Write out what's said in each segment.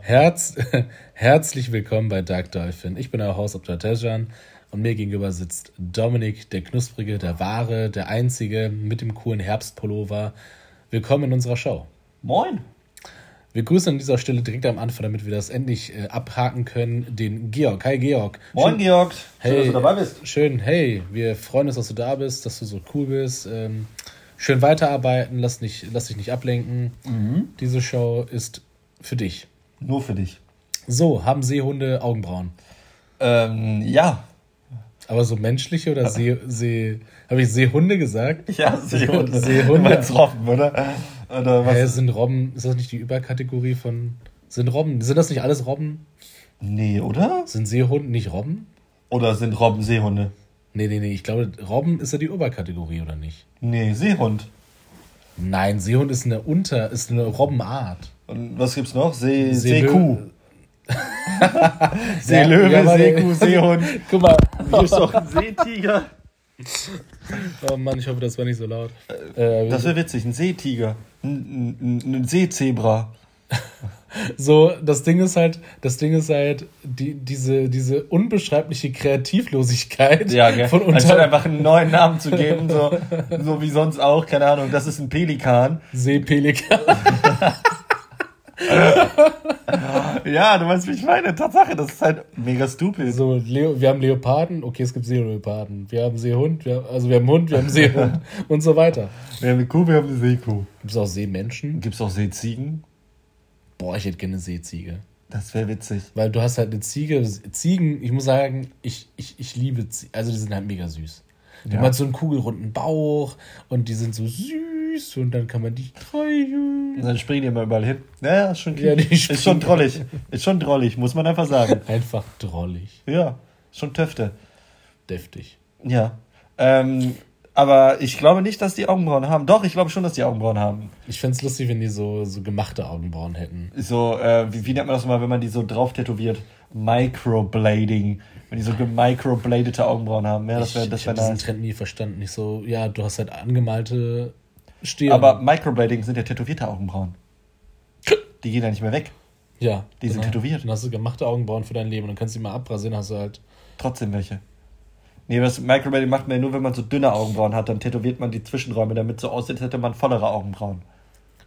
Herz, herzlich willkommen bei Dark Dolphin. Ich bin euer Haus Dr. Tejan und mir gegenüber sitzt Dominik, der Knusprige, der Wahre, der Einzige mit dem coolen Herbstpullover. Willkommen in unserer Show. Moin. Wir grüßen an dieser Stelle direkt am Anfang, damit wir das endlich äh, abhaken können, den Georg. Hi Georg. Moin Schön, Georg. Schön, hey, dass du dabei bist. Schön, hey, wir freuen uns, dass du da bist, dass du so cool bist. Ähm, schön weiterarbeiten, lass, nicht, lass dich nicht ablenken. Mhm. Diese Show ist für dich. Nur für dich. So, haben Seehunde Augenbrauen? Ähm, ja. Aber so menschliche oder See, See, habe ich Seehunde gesagt? Ja, Seehunde. Seehunde. Meinst Robben, oder? Oder was? Hä, sind Robben, ist das nicht die Überkategorie von, sind Robben, sind das nicht alles Robben? Nee, oder? Sind Seehunde nicht Robben? Oder sind Robben Seehunde? Nee, nee, nee, ich glaube, Robben ist ja die Überkategorie, oder nicht? Nee, Seehund. Nein, Seehund ist eine Unter, ist eine Robbenart. Und was gibt's noch? See, Seekuh. Seelöwe, Ja, Seekuh, Seehund. Guck mal, Hier ist doch ein Seetiger. Oh Mann, ich hoffe, das war nicht so laut. Äh, Das wäre witzig, ein Seetiger. Ein, ein, ein Seezebra. so, das Ding ist halt, das Ding ist halt, die, diese, diese unbeschreibliche Kreativlosigkeit Ja, gell? von Anstatt unter einfach einen neuen Namen zu geben, so, so wie sonst auch, keine Ahnung, das ist ein Pelikan. Seepelikan. Ja, du weißt, wie ich meine. Tatsache, das ist halt mega stupid. So, Leo, wir haben Leoparden, okay, es gibt Seeleoparden. Wir haben Seehund, wir haben, also wir haben Hund, wir haben Seehund und so weiter. Wir haben eine Kuh, wir haben eine Seekuh. Gibt es auch Seemenschen? Gibt's auch Seeziegen? Boah, ich hätte gerne eine Seeziege. Das wäre witzig. Weil du hast halt eine Ziege, Ziegen, ich muss sagen, ich, ich, ich liebe Ziegen, also die sind halt mega süß. Die Ja. haben halt so einen kugelrunden Bauch und die sind so süß und dann kann man die streicheln. Und dann springen die immer überall hin. Ja, ist schon, Ja, ist schon drollig. Ist schon drollig, muss man einfach sagen. Einfach drollig, Ja, schon Töfte. deftig. Ja. Ähm, aber ich glaube nicht, dass die Augenbrauen haben. Doch, ich glaube schon, dass die Augenbrauen haben. Ich fänd's lustig, wenn die so, so gemachte Augenbrauen hätten. So, äh, wie, wie nennt man das mal, wenn man die so drauf tätowiert? Microblading. Wenn die so gemicrobladete Augenbrauen haben. Ja, das wäre ich ich wär habe diesen. Trend nie verstanden. Nicht so, ja, du hast halt angemalte Stirn. Aber Microblading sind ja tätowierte Augenbrauen. Die gehen ja nicht mehr weg. ja, die sind genau. tätowiert. Dann hast du gemachte Augenbrauen für dein Leben und dann kannst du die mal abrasieren, hast du halt. Trotzdem welche. Nee, das Microblading macht man ja nur, wenn man so dünne Augenbrauen hat. Dann tätowiert man die Zwischenräume, damit so aussieht, als hätte man vollere Augenbrauen.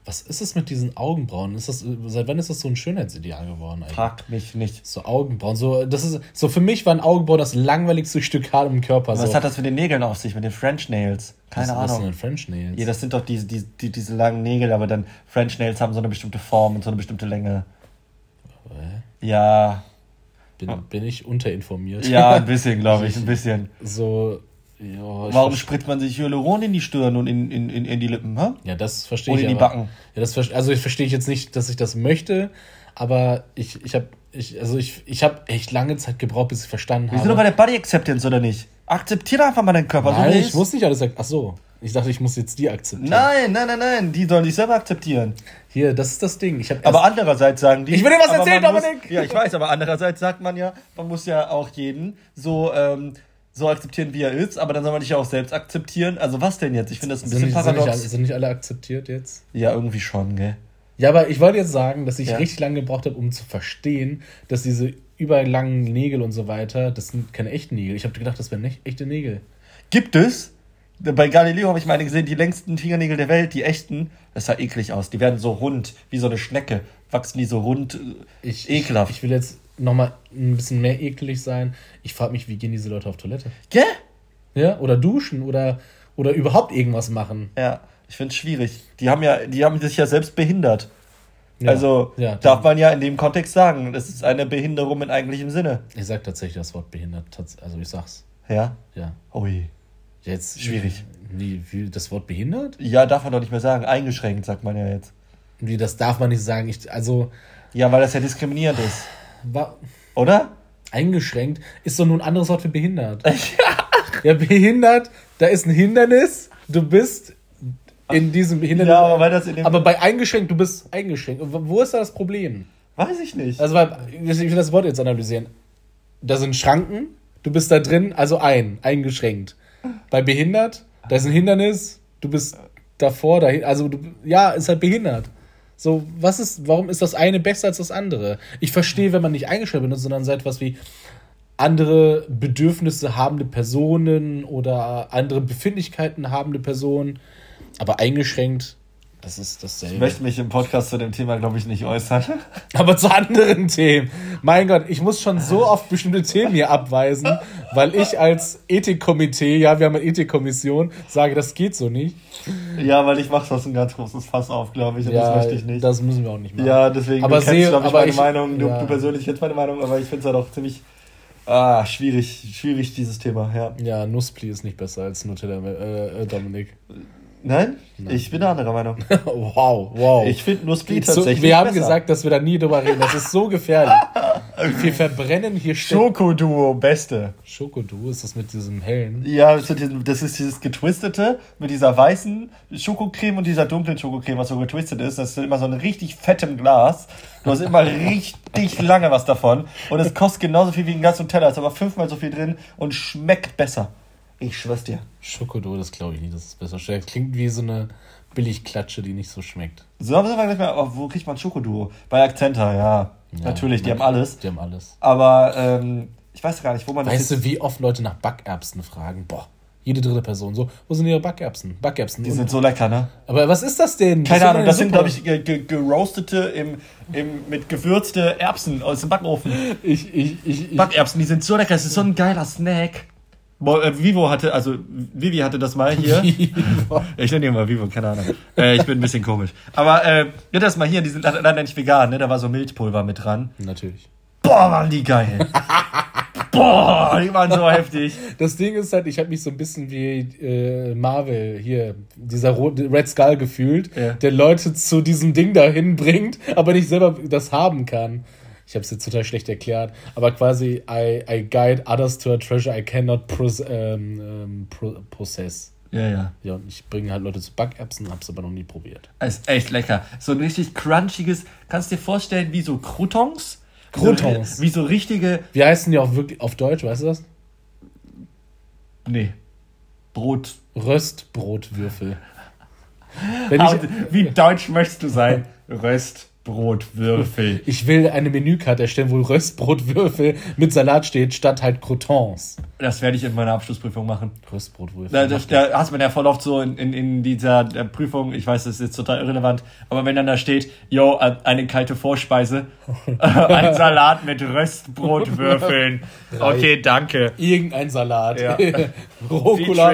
Was ist es mit diesen Augenbrauen? Ist das, seit wann ist das so ein Schönheitsideal geworden eigentlich? Frag mich nicht. So Augenbrauen, so das ist so für mich war ein Augenbrauen das langweiligste Stück Haar im Körper. Was so. hat das mit den Nägeln auf sich, mit den French Nails? Keine was, Was sind Ahnung. denn French Nails? Ja, das sind doch diese, diese, die, diese langen Nägel, aber dann French Nails haben so eine bestimmte Form und so eine bestimmte Länge. Hä? Ja, bin, bin ich unterinformiert? ja, ein bisschen, glaube ich, ein bisschen. so ja, ich Warum spritzt man sich Hyaluron in die Stirn und in, in, in, in die Lippen, hä? Ja, das verstehe Und ich in die aber. Backen. Ja, das also ich verstehe jetzt nicht, dass ich das möchte, aber ich ich habe ich also ich ich habe echt lange Zeit gebraucht, bis ich verstanden Wir sind doch bei habe. der Body Acceptance, oder nicht? Akzeptiere einfach mal deinen Körper, so Nein, er ich ist. muss nicht alles Ach so, ich dachte, ich muss jetzt die akzeptieren. Nein, nein, nein, nein, die sollen dich selber akzeptieren. Hier, das ist das Ding. Ich habe Aber andererseits sagen die. Ich will dir was erzählen, man muss- Dominik! Ja, ich weiß, aber andererseits sagt man ja, man muss ja auch jeden so, ähm, so akzeptieren, wie er ist, aber dann soll man dich ja auch selbst akzeptieren. Also was denn jetzt? Ich finde das ein sind, bisschen nicht, sind, nicht alle, paradox. sind nicht alle akzeptiert jetzt? Ja, irgendwie schon, gell? Ja, aber ich wollte jetzt sagen, dass ich Ja. richtig lange gebraucht habe, um zu verstehen, dass diese überlangen Nägel und so weiter, das sind keine echten Nägel. Ich habe gedacht, das wären nicht echte Nägel. Gibt es? Bei Galileo habe ich meine gesehen, die längsten Fingernägel der Welt, die echten, das sah eklig aus. Die werden so rund, wie so eine Schnecke. Wachsen die so rund, äh, Ich, ekelhaft. Ich, ich will jetzt nochmal ein bisschen mehr ekelig sein. Ich frage mich, wie gehen diese Leute auf Toilette? Gell? Ja? Oder duschen oder, oder überhaupt irgendwas machen. Ja, ich finde es schwierig. Die haben ja, die haben sich ja selbst behindert. Ja. Also ja, darf man ja in dem Kontext sagen, das ist eine Behinderung in eigentlichem Sinne. Ich sag tatsächlich das Wort behindert. Also ich sag's. Ja? Ja. Ui. Jetzt, Schwierig. Wie, wie das Wort behindert? Ja, darf man doch nicht mehr sagen. Eingeschränkt, sagt man ja jetzt. Wie, das darf man nicht sagen. Ich, also, Ja, weil das ja diskriminierend ist. War, Oder? eingeschränkt ist doch nur ein anderes Wort für behindert. Ja, behindert, da ist ein Hindernis, du bist in diesem Hindernis. Ja, aber weil das in dem. aber bei eingeschränkt, du bist eingeschränkt. Wo ist da das Problem? weiß ich nicht. Also, weil, ich will das Wort jetzt analysieren. Da sind Schranken, du bist da drin, also ein, eingeschränkt. Bei behindert, da ist ein Hindernis, du bist davor, dahin, also du, ja, ist halt behindert. So, was ist, warum ist das eine besser als das andere? Ich verstehe, wenn man nicht eingeschränkt benutzt, sondern so etwas wie andere Bedürfnisse habende Personen oder andere Befindlichkeiten habende Personen, aber eingeschränkt das ist dasselbe. Ich möchte mich im Podcast zu dem Thema, glaube ich, nicht äußern. Aber zu anderen Themen. Mein Gott, ich muss schon so oft bestimmte Themen hier abweisen, weil ich als Ethikkomitee, ja, wir haben eine Ethikkommission, sage, das geht so nicht. Ja, weil ich mache das ein ganz großes Fass auf, glaube ich, und ja, das möchte ich nicht. Das müssen wir auch nicht machen. Ja, deswegen, aber du kennst, glaube ich, meine ich, Meinung, du, ja. du persönlich kennst meine Meinung, aber ich finde es halt auch ziemlich ah, schwierig, schwierig, dieses Thema, ja. Ja, Nusspli ist nicht besser als Nutella, äh, Dominik. Nein? Nein? Ich bin der anderer Meinung. wow, wow. Ich finde nur Split tatsächlich. So, wir haben besser. gesagt, dass wir da nie drüber reden. Das ist so gefährlich. wir verbrennen hier Schokoduo, beste. Schokoduo, ist das mit diesem hellen? Ja, das ist dieses getwistete mit dieser weißen Schokocreme und dieser dunklen Schokocreme, was so getwistet ist. Das ist immer so ein richtig fettem Glas. Du hast immer richtig lange was davon. Und es kostet genauso viel wie ein ganzer Teller. ist aber fünfmal so viel drin und schmeckt besser. Ich schwör's dir. Schokodo, das glaube ich nicht, dass es besser schmeckt. Klingt wie so eine Billigklatsche, die nicht so schmeckt. So, aber gleich mal, oh, wo kriegt man Schokoduo? Bei Accenta, ja. ja Natürlich, die haben alles. Die haben alles. Aber ähm, ich weiß gar nicht, wo man weißt das. Weißt du, wie oft Leute nach Backerbsen fragen? Boah, jede dritte Person so. Wo sind ihre Backerbsen? Backerbsen. Die sind so lecker, ne? Aber was ist das denn? Keine das Ahnung, das sind, glaube ich, geroastete, im, im, mit gewürzte Erbsen aus dem Backofen. Ich, ich, ich, Backerbsen, die sind so lecker. Das ist so ein geiler Snack. Äh, Vivo hatte, also Vivi hatte das mal hier. ich nenne ihn mal Vivo, keine Ahnung. Äh, ich bin ein bisschen komisch. Aber äh, ja, das mal hier, die sind leider nicht vegan, ne? Da war so Milchpulver mit dran. Natürlich. Boah, waren die geil. Boah, die waren so heftig. Das Ding ist halt, ich habe mich so ein bisschen wie äh, Marvel hier, dieser Red Skull gefühlt, ja. der Leute zu diesem Ding dahin bringt, aber nicht selber das haben kann ich habe es jetzt total schlecht erklärt, aber quasi I, I guide others to a treasure I cannot pros, ähm, ähm, possess. Ja, ja. Ja, und ich bringe halt Leute zu Backerbsen, hab's aber noch nie probiert. ist echt lecker. So ein richtig crunchiges, kannst du dir vorstellen, wie so Croutons? Croutons. So, wie so richtige. Wie heißen die auch wirklich auf Deutsch, weißt du das? Nee. Brot. Röstbrotwürfel. Wenn ich, wie deutsch möchtest du sein? Röst. Röstbrotwürfel. Ich will eine Menükarte erstellen, wo Röstbrotwürfel mit Salat steht, statt halt Croutons. Das werde ich in meiner Abschlussprüfung machen. Röstbrotwürfel. Da, da, da hast man ja voll oft so in, in, in dieser Prüfung, ich weiß, das ist jetzt total irrelevant, aber wenn dann da steht, yo, eine kalte Vorspeise, ein Salat mit Röstbrotwürfeln. Okay, danke. Irgendein Salat. Ja. Rucola.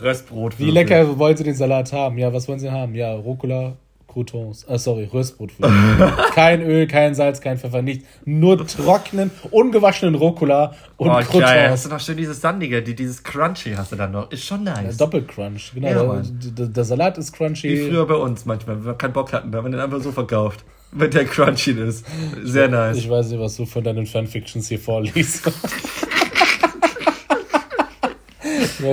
Röstbrotwürfel. Wie lecker wollen Sie den Salat haben? Ja, was wollen Sie haben? Ja, Rucola, Croutons. Ah, sorry, Röstbrotwürfel. kein Öl, kein Salz, kein Pfeffer, nichts. Nur trockenen, ungewaschenen Rucola und oh, Croutons. Geil. Hast du noch schön dieses Sandige, die, dieses Crunchy hast du dann noch. Ist schon nice. Ja, Doppelcrunch, genau. Ja, der, der, Salat ist crunchy. Wie früher bei uns manchmal, wenn wir keinen Bock hatten, haben wir den einfach so verkauft. Wenn der crunchy ist. Sehr nice. Ich weiß nicht, was du von deinen Fanfictions hier vorliest.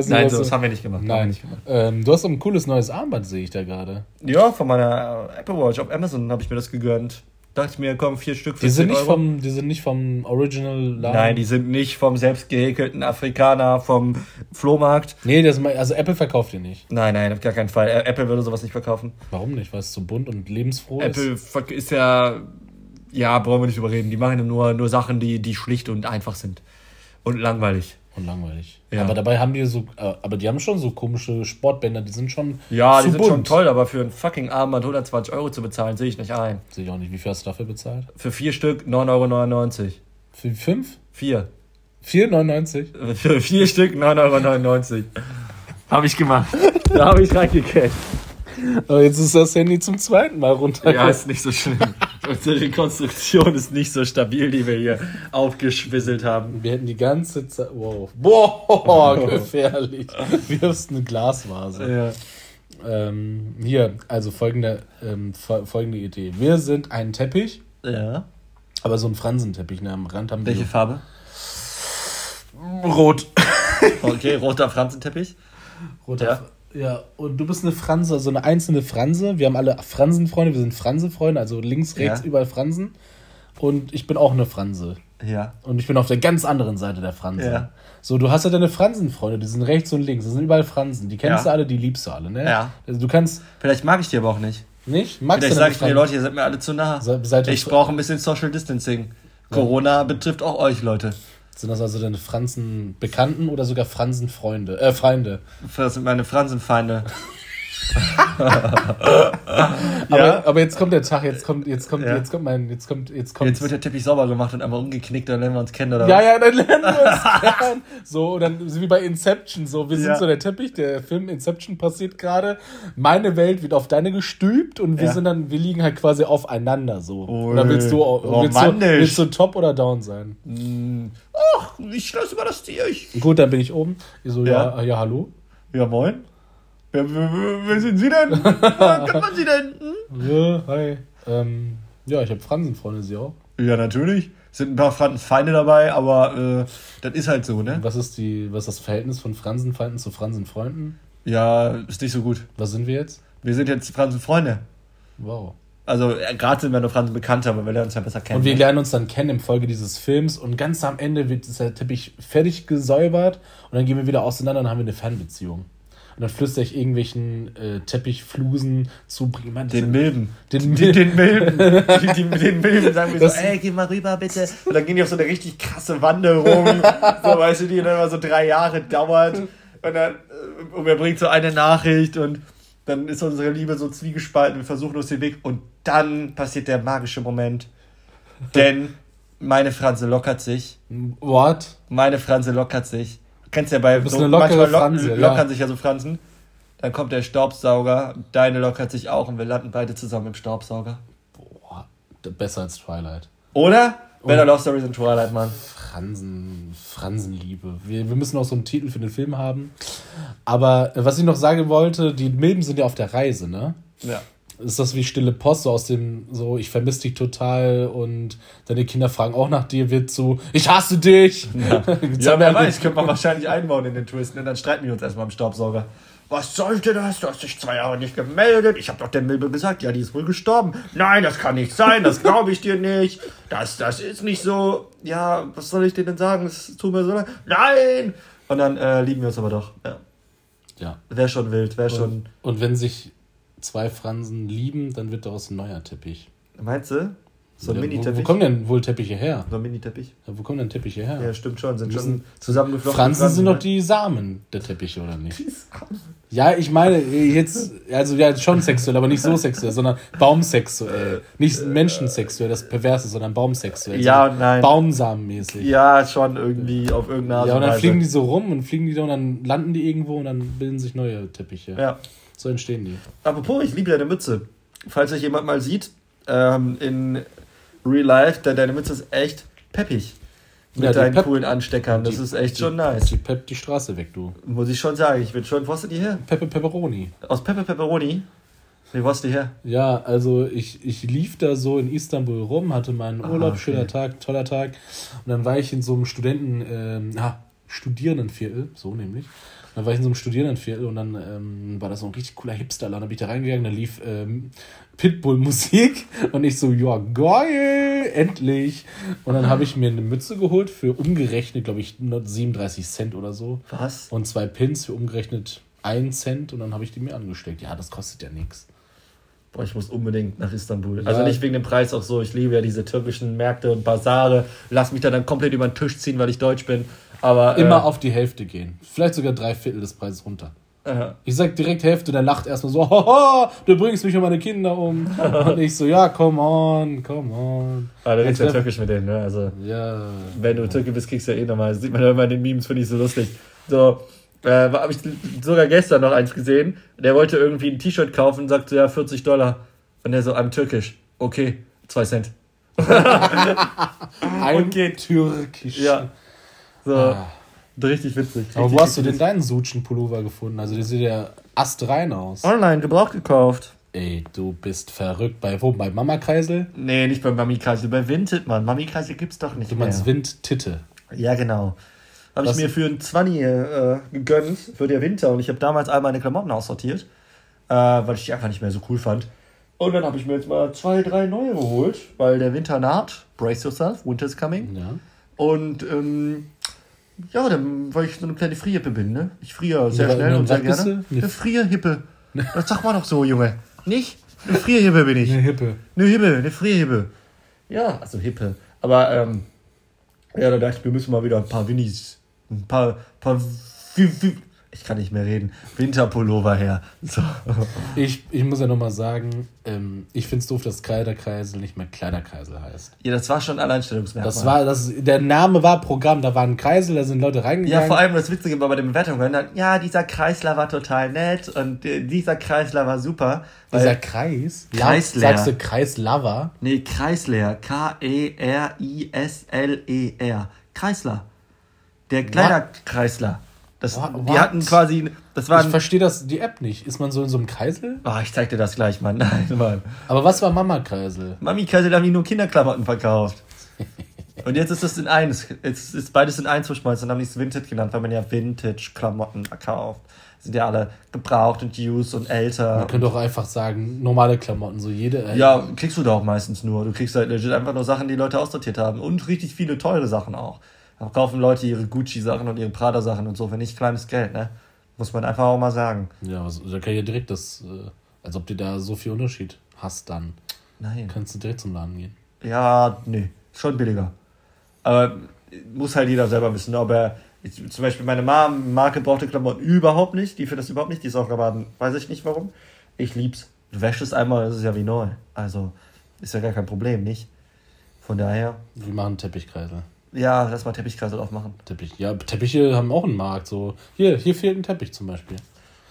Nein, so, das haben wir nicht gemacht. Nein. Nicht gemacht. Ähm, du hast ein cooles neues Armband, sehe ich da gerade. Ja, von meiner Apple Watch. Auf Amazon habe ich mir das gegönnt. Dachte ich mir, komm, vier Stück für die sind nicht Euro. Vom, Die sind nicht vom Original Laden? Nein, die sind nicht vom selbst gehäkelten Afrikaner, vom Flohmarkt. Nee, das, also Apple verkauft die nicht. Nein, nein, auf gar keinen Fall. Apple würde sowas nicht verkaufen. Warum nicht? Weil es so bunt und lebensfroh Apple ist? Apple ist ja... Ja, brauchen wir nicht überreden. Die machen nur, nur Sachen, die, die schlicht und einfach sind. Und langweilig und langweilig. Ja. Aber dabei haben die so, äh, aber die haben schon so komische Sportbänder, die sind schon. Ja, die sind bunt. schon toll, aber für ein fucking Armband 120 Euro zu bezahlen, sehe ich nicht ein. Sehe ich auch nicht. Wie viel hast du dafür bezahlt? Für vier Stück 9,99 Euro. Für fünf? Vier. 4,99? Für vier Stück 9,99 Euro. Habe ich gemacht. da habe ich reingekriegt. Aber jetzt ist das Handy zum zweiten Mal runter. Ja, ist nicht so schlimm. Unsere Konstruktion ist nicht so stabil, die wir hier aufgeschwisselt haben. Wir hätten die ganze Zeit. Wow. Boah, gefährlich. Wirfst eine Glasvase. Ja. Ähm, hier, also folgende, ähm, folgende Idee. Wir sind ein Teppich. Ja. Aber so ein Fransenteppich. Ne? Am Rand haben Welche wir. Farbe? Rot. Okay, roter Fransenteppich. Roter ja. Ja, und du bist eine Franse, so eine einzelne Franse. Wir haben alle Fransenfreunde, wir sind Fransenfreunde, also links, rechts, ja. überall Fransen. und ich bin auch eine Franse. Ja. Und ich bin auf der ganz anderen Seite der Fransen. Ja. So, du hast ja deine Fransenfreunde, die sind rechts und links, das sind überall Fransen. Die kennst Ja. du alle, die liebst du alle, ne? Ja. Also du kannst Vielleicht mag ich die aber auch nicht. nicht? Magst Vielleicht sage deine ich mir, Fransen? Leute, ihr seid mir alle zu nah. Se- Ich brauche ein bisschen Social Distancing. Corona betrifft auch euch, Leute. Sind das also deine Fransen-Bekannten oder sogar Fransen-Freunde? Äh, Feinde. Das sind meine Fransenfeinde. Aber, aber jetzt kommt der Tag, jetzt kommt, jetzt kommt, Ja. jetzt kommt mein, jetzt kommt, jetzt kommt. Jetzt wird der Teppich sauber gemacht und einmal umgeknickt, dann lernen wir uns kennen, oder ja, was? ja, dann lernen wir uns kennen. So, und dann wie bei Inception, so, wir sind Ja. so der Teppich, der Film Inception passiert gerade. Meine Welt wird auf deine gestülpt und wir Ja. sind dann, wir liegen halt quasi aufeinander, so. Ui, oder willst du, willst du, willst du top oder down sein? Ach, ich lasse über das Tier. Ich. Gut, dann bin ich oben. Ich so, ja, Ja. ja, hallo. Ja, moin. Wer, wer, wer sind Sie denn? Wer kennt man Sie denn? Hm? Ja, hi. Ähm, ja, ich habe Fransenfreunde, sie auch. Ja, natürlich. Sind ein paar Fransenfeinde dabei, aber äh, das ist halt so, ne? Was ist die, was ist das Verhältnis von Fransenfeinden zu Fransenfreunden? Ja, ist nicht so gut. Was sind wir jetzt? Wir sind jetzt Fransenfreunde. Wow. Also, äh, gerade sind wir nur Fransen bekannter, aber wir lernen uns ja besser kennen. Und wir ne? lernen uns dann kennen im Folge dieses Films und ganz am Ende wird der Teppich fertig gesäubert und dann gehen wir wieder auseinander und haben wir eine Fernbeziehung. Und dann flüstere ich irgendwelchen äh, Teppichflusen zu. bring Den Milben. Den Den, den Milben. Die, die, den Milben sagen wir Das- so, ey, geh mal rüber bitte. Und dann gehen die auf so eine richtig krasse Wanderung. so, weißt du, die dann immer so drei Jahre dauert. Und dann, äh, und er bringt so eine Nachricht und dann ist unsere Liebe so zwiegespalten. Wir versuchen uns den Weg. Und dann passiert der magische Moment. Denn meine Franse lockert sich. What? Meine Franse lockert sich. Du kennst ja bei lockere manchmal ja. lockern sich ja so Fransen. Dann kommt der Staubsauger, deine lockert sich auch und wir landen beide zusammen im Staubsauger. Boah, besser als Twilight. Oder? Better Love Stories in Twilight, Mann. Fransen, Fransenliebe. Wir, wir müssen auch so einen Titel für den Film haben. Aber äh, was ich noch sagen wollte, die Milben sind ja auf der Reise, ne? Ja. Ist das wie stille Post, so aus dem, so, ich vermisse dich total und deine Kinder fragen auch nach dir, wird so, ich hasse dich. Ja, auch wer weiß, könnte man wahrscheinlich einbauen in den Twist. Und dann streiten wir uns erstmal am Staubsauger. Was sollte das? Du hast dich zwei Jahre nicht gemeldet. Ich habe doch der Milbe gesagt, ja, die ist wohl gestorben. Nein, das kann nicht sein, das glaube ich dir nicht. Das, das ist nicht so. Ja, was soll ich dir denn sagen? Es tut mir so leid. Nein! Und dann äh, lieben wir uns aber doch. Ja. Ja. Wäre schon wild, wäre schon. Und wenn sich zwei Fransen lieben, dann wird daraus ein neuer Teppich. Meinst du? So ein Ja, wo, wo Mini-Teppich? kommen denn wohl Teppiche her? So ein Mini-Teppich? Ja, wo kommen denn Teppiche her? Ja, stimmt schon. Sind schon zusammengeflochten. Fransen sind ne? doch die Samen der Teppiche, oder nicht? Ja, ich meine jetzt, also ja, schon sexuell, aber nicht so sexuell, sondern baumsexuell. Nicht menschensexuell, das Perverse, sondern baumsexuell. Ja so und nein. Baumsamenmäßig. Ja, schon irgendwie auf irgendeine Art Ja, und dann fliegen die so rum und fliegen die da und dann landen die irgendwo und dann bilden sich neue Teppiche. Ja. So entstehen die. Apropos, ich liebe deine Mütze. Falls euch jemand mal sieht, ähm, in Real Life, de- deine Mütze ist echt peppig. Mit Ja, deinen Pep- coolen Ansteckern. Das Die- ist echt die- schon nice. Die peppt die Straße weg, du. Muss ich schon sagen. Ich bin schon. Wo hast du die her? Peppe Pepperoni. Aus Peppe Pepperoni? Nee, wo hast du die her? Ja, also ich, ich lief da so in Istanbul rum, hatte meinen Urlaub, Ah, okay. schöner Tag, toller Tag. Und dann war ich in so einem Studenten, ähm, ah, Studierendenviertel, so nämlich. Dann war ich in so einem Studierendenviertel und dann ähm, war das so ein richtig cooler Hipsterladen. Da bin ich da reingegangen, da lief ähm, Pitbull-Musik und ich so, ja, geil, endlich. Und dann habe ich mir eine Mütze geholt für umgerechnet, glaube ich, nur 37 Cent oder so. Was? Und zwei Pins für umgerechnet 1 Cent und dann habe ich die mir angesteckt. Ja, das kostet ja nichts. Boah, ich muss unbedingt nach Istanbul. Ja. Also nicht wegen dem Preis auch so. Ich liebe ja diese türkischen Märkte und Basare. Lass mich da dann komplett über den Tisch ziehen, weil ich deutsch bin. Aber Immer äh, auf die Hälfte gehen. Vielleicht sogar drei Viertel des Preises runter. Äh, Ich sag direkt Hälfte, der lacht erstmal so, Haha, du bringst mich und meine Kinder um. Und ich so, ja, come on, come on. ah, du redest ja türkisch mit denen, ne? Also. Ja. Wenn du Türke bist, kriegst du ja eh nochmal. Das sieht man ja immer in den Memes, finde ich so lustig. So, äh, habe ich sogar gestern noch eins gesehen. Der wollte irgendwie ein T-Shirt kaufen und sagte, ja, 40 Dollar. Und der so, I'm türkisch. Okay, 2 Cent. Ein geht. türkisch. Ja. So, Ah. richtig witzig. Aber Richtig wo hast du denn deinen Sutschen-Pullover gefunden? Also, der sieht ja astrein aus. Online gebraucht gekauft. Ey, du bist verrückt. Bei wo? Bei Mama Kreisel? Nee, nicht beim Mami Kreisel, bei Vinted, Mann. Mami Kreisel gibt's doch nicht Du meinst mehr. Wind-Titte. Ja, genau. Habe ich mir für einen 20 äh, gegönnt, für den Winter. Und ich habe damals all meine Klamotten aussortiert, äh, weil ich die einfach nicht mehr so cool fand. Und dann habe ich mir jetzt mal zwei, drei neue geholt, weil der Winter naht. Brace yourself, winter is coming. Ja. Und ähm, ja, dann, weil ich so eine kleine Frierhippe bin, ne? Ich friere sehr Ja, schnell und sehr gerne. Eine Frierhippe. Das sagt man doch so, Junge. Nicht? Eine Frierhippe bin ich. Eine Hippe. Eine Hippe, eine Frierhippe. Ja, also Hippe. Aber, ähm, ja, da dachte ich, wir müssen mal wieder ein paar Winnies, ein paar, paar, ich kann nicht mehr reden, Winterpullover her. So. Ich, ich muss ja nochmal sagen, ähm, ich finde es doof, dass Kleiderkreisel nicht mehr Kleiderkreisel heißt. Ja, das war schon ein Alleinstellungsmerkmal. Das war, das, der Name war Programm, da war ein Kreisel, da sind Leute reingegangen. Ja, vor allem das Witzige war bei den Bewertungen, dann, ja, dieser Kreisler war total nett und äh, dieser Kreisler war super. Dieser Kreis. Kreisler. Sagst du Kreislava? nee, Kreisler, K-E-R-I-S-L-E-R. Kreisler. Der Kleiderkreisler. Das, What? die hatten quasi, das Ich waren, verstehe das, die App nicht. Ist man so in so einem Kreisel? oh, ich zeig dir das gleich, Mann. Nein, Mann. Aber was war Mama-Kreisel? Mami Kreisel haben die nur Kinderklamotten verkauft. Und jetzt ist das in eins. Jetzt ist beides in eins verschmolzen. Dann haben die es Vintage genannt, weil man ja Vintage-Klamotten verkauft. Sind ja alle gebraucht und used und älter. Man könnte auch einfach sagen, normale Klamotten, so jede. äh, Ja, kriegst du da auch meistens nur. Du kriegst halt legit einfach nur Sachen, die Leute aussortiert haben. Und richtig viele teure Sachen auch. Kaufen Leute ihre Gucci-Sachen und ihre Prada-Sachen und so für nicht kleines Geld, ne? Muss man einfach auch mal sagen. Ja, was, da kann ich ja direkt das, äh, als ob du da so viel Unterschied hast, dann Nein. kannst du direkt zum Laden gehen. Ja, nee. Schon billiger. Aber muss halt jeder selber wissen, ob er. Ich, zum Beispiel meine Mom mag gebrauchte Klamotten überhaupt nicht. Die findet das überhaupt nicht. Die ist auch gerade, weiß ich nicht warum. Ich lieb's. Du wäschst es einmal, das ist ja wie neu. Also ist ja gar kein Problem, nicht? Von daher, Wir machen Teppichkreisel. Ja, lass mal Teppichkreisel aufmachen. Teppich. Ja, Teppiche haben auch einen Markt. So, hier, hier fehlt ein Teppich zum Beispiel.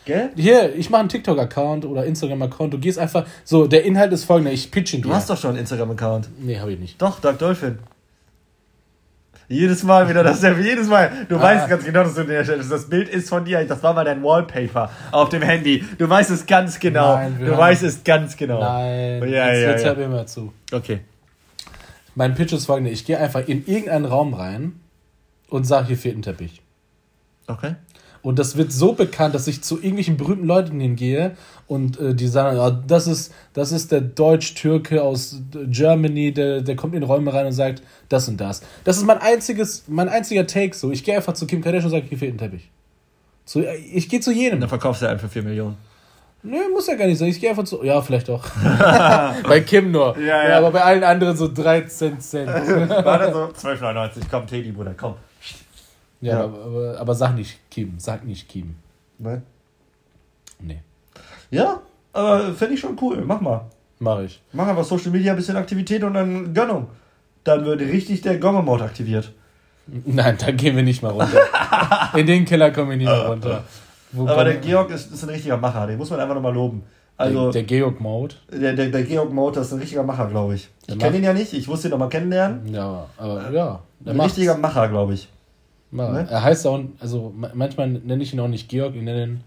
Gell? Hier, ich mache einen TikTok-Account oder Instagram-Account. Du gehst einfach. So, der Inhalt ist folgender. Ich pitch ihn dir. Du hast doch schon einen Instagram-Account. Nee, habe ich nicht. Doch, Dark Dolphin. Jedes Mal wieder dasselbe, jedes Mal. Du Ah. weißt ganz genau, dass du dir stellst. Das Bild ist von dir. Das war mal dein Wallpaper auf dem Handy. Du weißt es ganz genau. Nein, du haben- weißt es ganz genau. Nein, Ja, jetzt, ja, jetzt ja. hört mir mal zu. Okay. Mein Pitch ist folgender. Ich gehe einfach in irgendeinen Raum rein und sage, hier fehlt ein Teppich. Okay. Und das wird so bekannt, dass ich zu irgendwelchen berühmten Leuten hingehe und äh, die sagen, ja, das ist, das ist der Deutsch-Türke aus Germany, der, der kommt in Räume rein und sagt, das und das. Das ist mein einziges, mein einziger Take so. Ich gehe einfach zu Kim Kardashian und sage, hier fehlt ein Teppich. So, ich gehe zu jedem. Dann verkaufst du einen für 4 Millionen. Nö, muss ja gar nicht sein. Ich gehe einfach zu. Ja, vielleicht doch. bei Kim nur. Ja, ja. aber bei allen anderen so 13 Cent. War dann so 12,99. Komm, Teddy, Bruder, komm. ja, Ja. Aber, aber, aber sag nicht Kim. Sag nicht Kim. Ne? Nee, Ja, aber fände ich schon cool. Mach mal. mach ich. Mach einfach Social Media, ein bisschen Aktivität und dann Gönnung. Dann wird richtig der Gomme-Mode aktiviert. Nein, da gehen wir nicht mal runter. In den Keller kommen wir nie mehr runter. Wo Aber der Georg ist, ist ein richtiger Macher. Den muss man einfach nochmal loben. Also, der, der Georg-Mode. Der, der, der Georg Motor ist ein richtiger Macher, glaube ich. Der Ich kenne ihn ja nicht, ich musste ihn noch mal kennenlernen. Ja, aber ja. Der Ein macht's. richtiger Macher, glaube ich. Ja, ne? Er heißt auch, also ma- manchmal nenne ich ihn auch nicht Georg, ich nenne ihn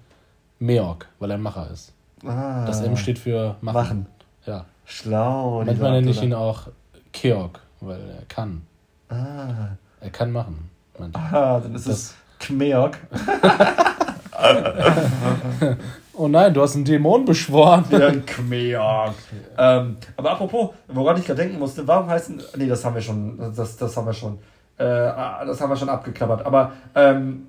Meorg, weil er ein Macher ist. Ah, Das M steht für machen. Machen. Ja. Schlau. Manchmal nenne ich ihn Abdullah. auch Georg, weil er kann. Ah, Er kann machen. manchmal. ah, dann ist Das- es Kmeok. Oh nein, du hast einen Dämon beschworen. Ja, Kmeok. ähm, aber apropos, woran ich gerade denken musste, warum heißen. Nee, das haben wir schon. Das, das haben wir schon. Äh, das haben wir schon abgeklappert. Aber ähm,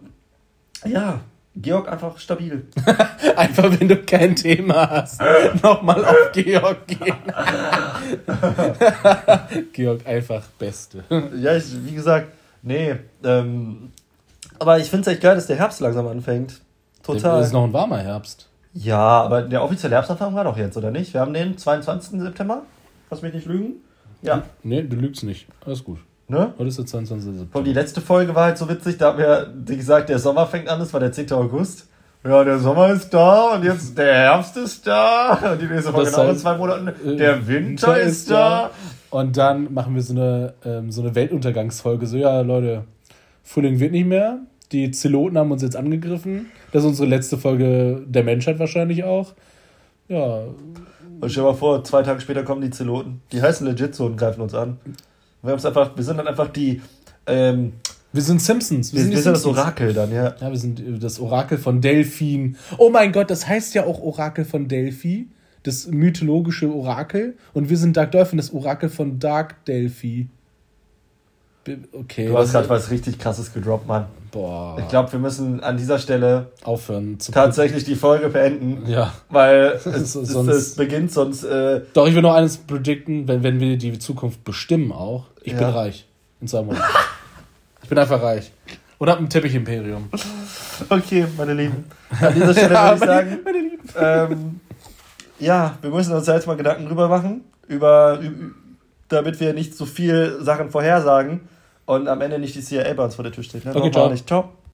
ja, Georg einfach stabil. Einfach, wenn du kein Thema hast, nochmal auf Georg gehen. Georg einfach Beste. Ja, ich, wie gesagt, nee. Ähm, aber ich finde es echt geil, dass der Herbst langsam anfängt. Total. Es ist noch ein warmer Herbst. Ja, aber der offizielle Herbstanfang war doch jetzt, oder nicht? Wir haben den 22. September. Lass mich nicht lügen. Ja. Nee, du lügst nicht. Alles gut. Ne? Heute ist der 22. Und die September. letzte Folge war halt so witzig, da haben wir gesagt, der Sommer fängt an, das war der 10. August. Ja, der Sommer ist da und jetzt der Herbst ist da. Und die nächste Folge genau in zwei Monaten. äh, Der Winter ist da. Und dann machen wir so eine, ähm, so eine Weltuntergangsfolge. So, ja, Leute, Frühling wird nicht mehr. Die Zeloten haben uns jetzt angegriffen. Das ist unsere letzte Folge der Menschheit wahrscheinlich auch. Ja, Und stell dir mal vor, zwei Tage später kommen die Zeloten. Die heißen legit so und greifen uns an. Wir, haben's einfach, wir sind dann einfach die. Ähm, wir sind Simpsons. wir, die wir sind das. Orakel dann, ja. Ja, wir sind äh, das Orakel von Delphin. Oh mein Gott, das heißt ja auch Orakel von Delphi. das mythologische Orakel. Und wir sind Dark Dolphin, das Orakel von Dark Delphi. Okay. Du hast gerade was richtig krasses gedroppt, Mann. Boah. Ich glaube, wir müssen an dieser Stelle aufhören zu tatsächlich die Folge beenden. Ja. Weil es, sonst, es beginnt sonst. Äh Doch, ich will noch eines predikten, wenn, wenn wir die Zukunft bestimmen auch. Ich ja. bin reich. In zwei Monaten. ich bin einfach reich. Und hab ein Teppich-Imperium. Okay, meine Lieben. An dieser Stelle würde ich sagen. Meine Lieben. Ähm, ja, wir müssen uns jetzt mal Gedanken drüber machen. Über, über damit wir nicht so viel Sachen vorhersagen und am Ende nicht die CIA bei uns vor der Tür steht. Ne? Okay, ciao. Nicht. ciao.